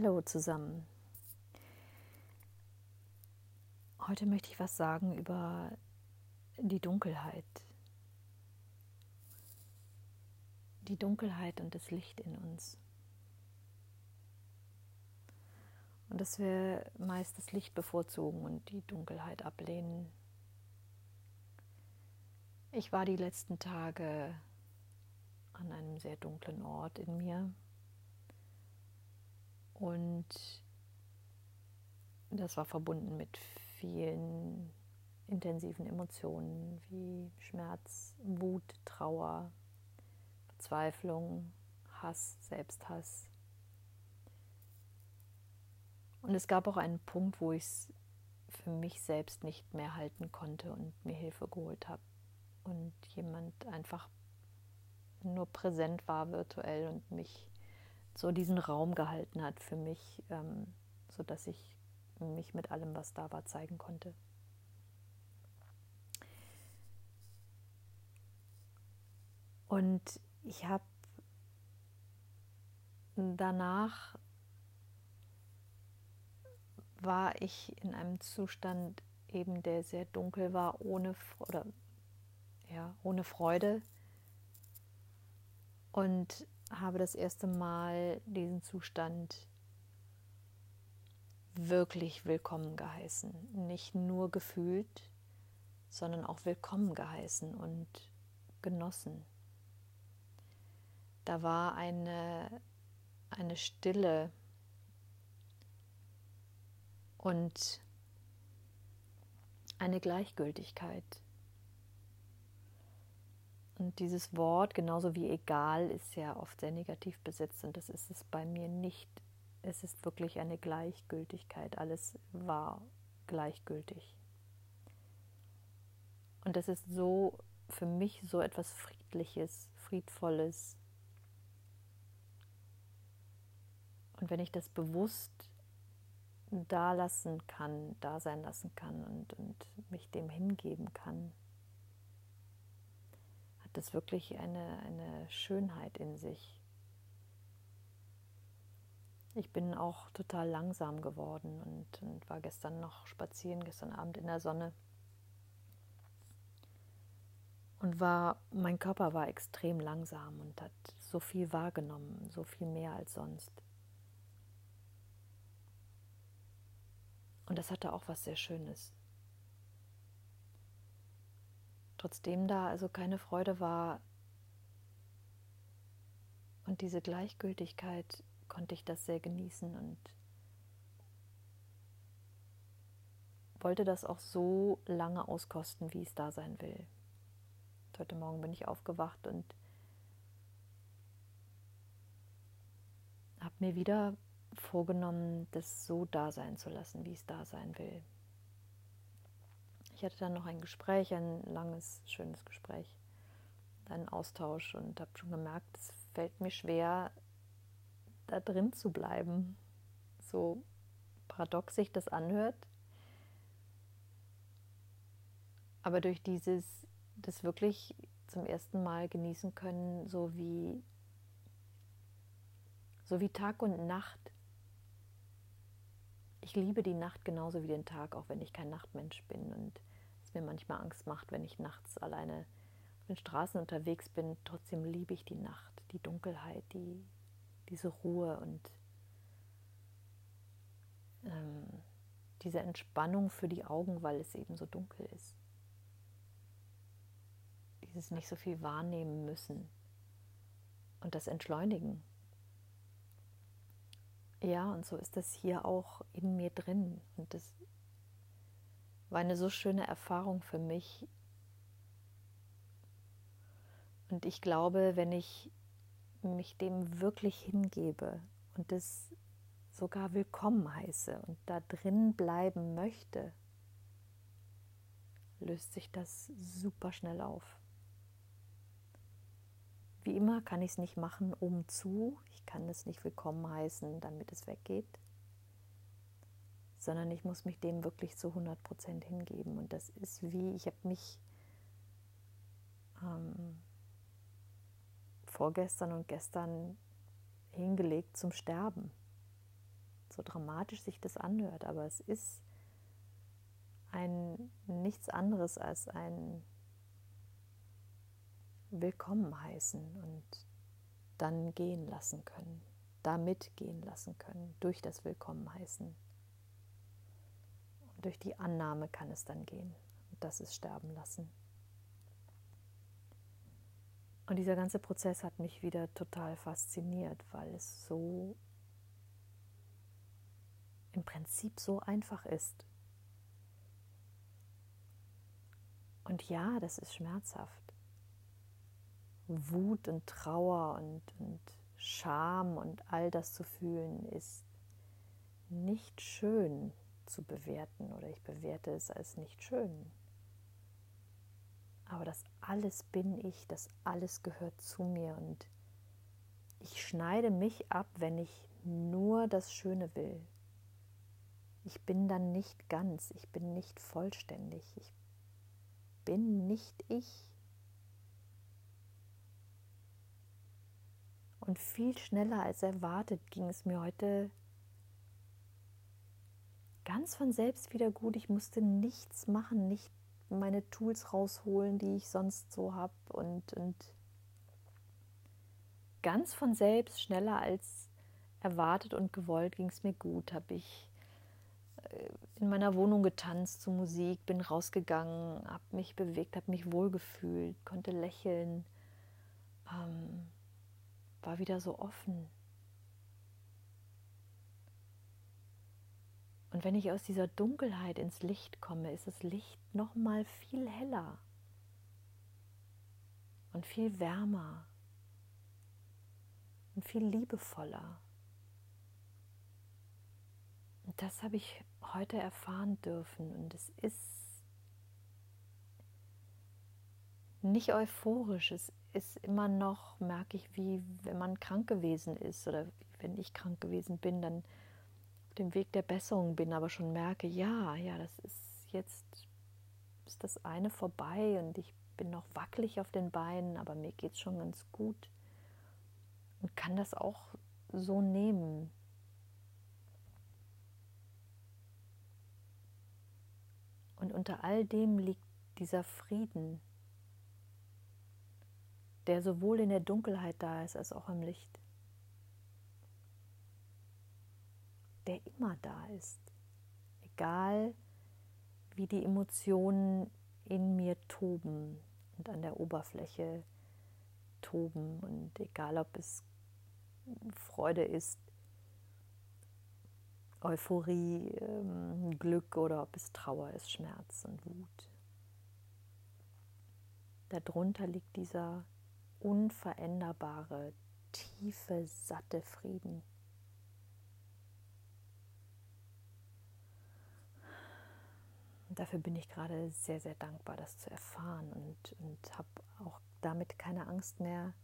Hallo zusammen. Heute möchte ich was sagen über die Dunkelheit. Die Dunkelheit und das Licht in uns. Und dass wir meist das Licht bevorzugen und die Dunkelheit ablehnen. Ich war die letzten Tage an einem sehr dunklen Ort in mir und das war verbunden mit vielen intensiven Emotionen wie Schmerz, Wut, Trauer, Verzweiflung, Hass, Selbsthass. Und es gab auch einen Punkt, wo ich es für mich selbst nicht mehr halten konnte und mir Hilfe geholt habe. Und jemand einfach nur präsent war virtuell und mich so diesen Raum gehalten hat für mich, ähm, sodass ich mich mit allem, was da war, zeigen konnte. Und ich habe danach war ich in einem Zustand eben, der sehr dunkel war, ohne oder ja, ohne Freude. Und habe das erste Mal diesen Zustand wirklich willkommen geheißen. Nicht nur gefühlt, sondern auch willkommen geheißen und genossen. Da war eine, eine Stille und eine Gleichgültigkeit und dieses Wort, genauso wie egal, ist ja oft sehr negativ besetzt und das ist es bei mir nicht. Es ist wirklich eine Gleichgültigkeit. Alles war gleichgültig. Und das ist so für mich so etwas Friedliches, Friedvolles. Und wenn ich das bewusst da lassen kann, da sein lassen kann und, und mich dem hingeben kann, das wirklich eine, eine Schönheit in sich. Ich bin auch total langsam geworden und, und war gestern noch spazieren, gestern Abend in der Sonne. Und war, mein Körper war extrem langsam und hat so viel wahrgenommen, so viel mehr als sonst. Und das hatte auch was sehr Schönes. Trotzdem da also keine Freude war und diese Gleichgültigkeit, konnte ich das sehr genießen und wollte das auch so lange auskosten, wie es da sein will. Heute Morgen bin ich aufgewacht und habe mir wieder vorgenommen, das so da sein zu lassen, wie es da sein will. Ich hatte dann noch ein Gespräch, ein langes, schönes Gespräch, einen Austausch und habe schon gemerkt, es fällt mir schwer, da drin zu bleiben. So paradox sich das anhört. Aber durch dieses, das wirklich zum ersten Mal genießen können, so wie, so wie Tag und Nacht. Ich liebe die Nacht genauso wie den Tag, auch wenn ich kein Nachtmensch bin. Und mir manchmal Angst macht, wenn ich nachts alleine auf den Straßen unterwegs bin. Trotzdem liebe ich die Nacht, die Dunkelheit, die, diese Ruhe und ähm, diese Entspannung für die Augen, weil es eben so dunkel ist. Dieses nicht so viel wahrnehmen müssen und das Entschleunigen. Ja, und so ist das hier auch in mir drin. Und das war eine so schöne Erfahrung für mich. Und ich glaube, wenn ich mich dem wirklich hingebe und es sogar willkommen heiße und da drin bleiben möchte, löst sich das super schnell auf. Wie immer kann ich es nicht machen, um zu. Ich kann es nicht willkommen heißen, damit es weggeht sondern ich muss mich dem wirklich zu 100 Prozent hingeben. Und das ist wie, ich habe mich ähm, vorgestern und gestern hingelegt zum Sterben. so dramatisch sich das anhört, aber es ist ein nichts anderes als ein Willkommen heißen und dann gehen lassen können, damit gehen lassen können, durch das Willkommen heißen. Durch die Annahme kann es dann gehen. Und das ist Sterben lassen. Und dieser ganze Prozess hat mich wieder total fasziniert, weil es so im Prinzip so einfach ist. Und ja, das ist schmerzhaft. Wut und Trauer und, und Scham und all das zu fühlen ist nicht schön zu bewerten oder ich bewerte es als nicht schön. Aber das alles bin ich, das alles gehört zu mir und ich schneide mich ab, wenn ich nur das Schöne will. Ich bin dann nicht ganz, ich bin nicht vollständig, ich bin nicht ich. Und viel schneller als erwartet ging es mir heute ganz von selbst wieder gut. Ich musste nichts machen, nicht meine Tools rausholen, die ich sonst so habe und, und ganz von selbst, schneller als erwartet und gewollt, ging es mir gut. Habe ich äh, in meiner Wohnung getanzt zu Musik, bin rausgegangen, habe mich bewegt, habe mich wohlgefühlt, konnte lächeln, ähm, war wieder so offen. Und wenn ich aus dieser Dunkelheit ins Licht komme, ist das Licht noch mal viel heller und viel wärmer und viel liebevoller. Und das habe ich heute erfahren dürfen und es ist nicht euphorisch, es ist immer noch, merke ich, wie wenn man krank gewesen ist oder wenn ich krank gewesen bin, dann dem Weg der Besserung bin, aber schon merke, ja, ja, das ist jetzt ist das eine vorbei und ich bin noch wackelig auf den Beinen, aber mir geht es schon ganz gut und kann das auch so nehmen. Und unter all dem liegt dieser Frieden, der sowohl in der Dunkelheit da ist als auch im Licht. Der immer da ist. Egal wie die Emotionen in mir toben und an der Oberfläche toben und egal ob es Freude ist, Euphorie, ähm, Glück oder ob es Trauer ist, Schmerz und Wut. Darunter liegt dieser unveränderbare, tiefe, satte Frieden. Dafür bin ich gerade sehr, sehr dankbar, das zu erfahren und, und habe auch damit keine Angst mehr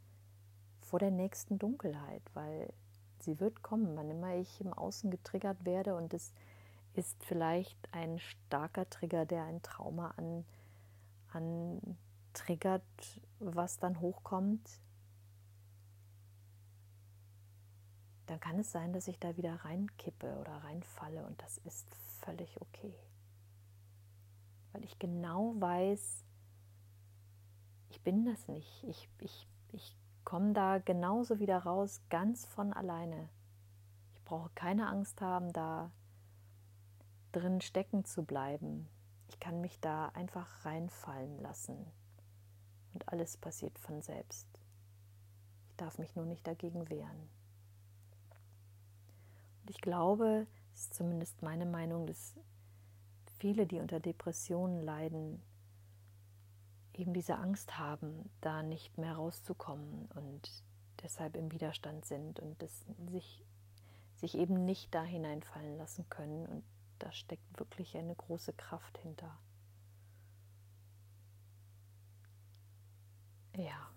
vor der nächsten Dunkelheit, weil sie wird kommen, wann immer ich im Außen getriggert werde und es ist vielleicht ein starker Trigger, der ein Trauma an, an triggert, was dann hochkommt, dann kann es sein, dass ich da wieder reinkippe oder reinfalle und das ist völlig okay weil ich genau weiß, ich bin das nicht. Ich, ich, ich komme da genauso wieder raus, ganz von alleine. Ich brauche keine Angst haben, da drin stecken zu bleiben. Ich kann mich da einfach reinfallen lassen. Und alles passiert von selbst. Ich darf mich nur nicht dagegen wehren. Und ich glaube, das ist zumindest meine Meinung, dass viele, die unter Depressionen leiden, eben diese Angst haben, da nicht mehr rauszukommen und deshalb im Widerstand sind und das sich, sich eben nicht da hineinfallen lassen können. Und da steckt wirklich eine große Kraft hinter. Ja.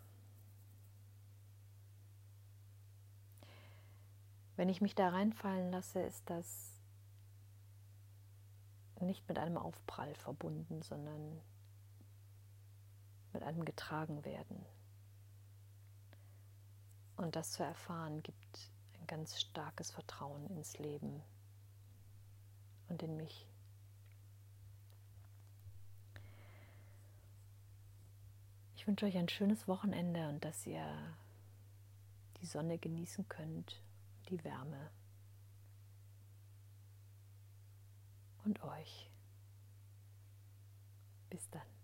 Wenn ich mich da reinfallen lasse, ist das nicht mit einem Aufprall verbunden, sondern mit einem getragen werden. Und das zu erfahren gibt ein ganz starkes Vertrauen ins Leben, und in mich. Ich wünsche euch ein schönes Wochenende und dass ihr die Sonne genießen könnt, die Wärme und euch. Bis dann.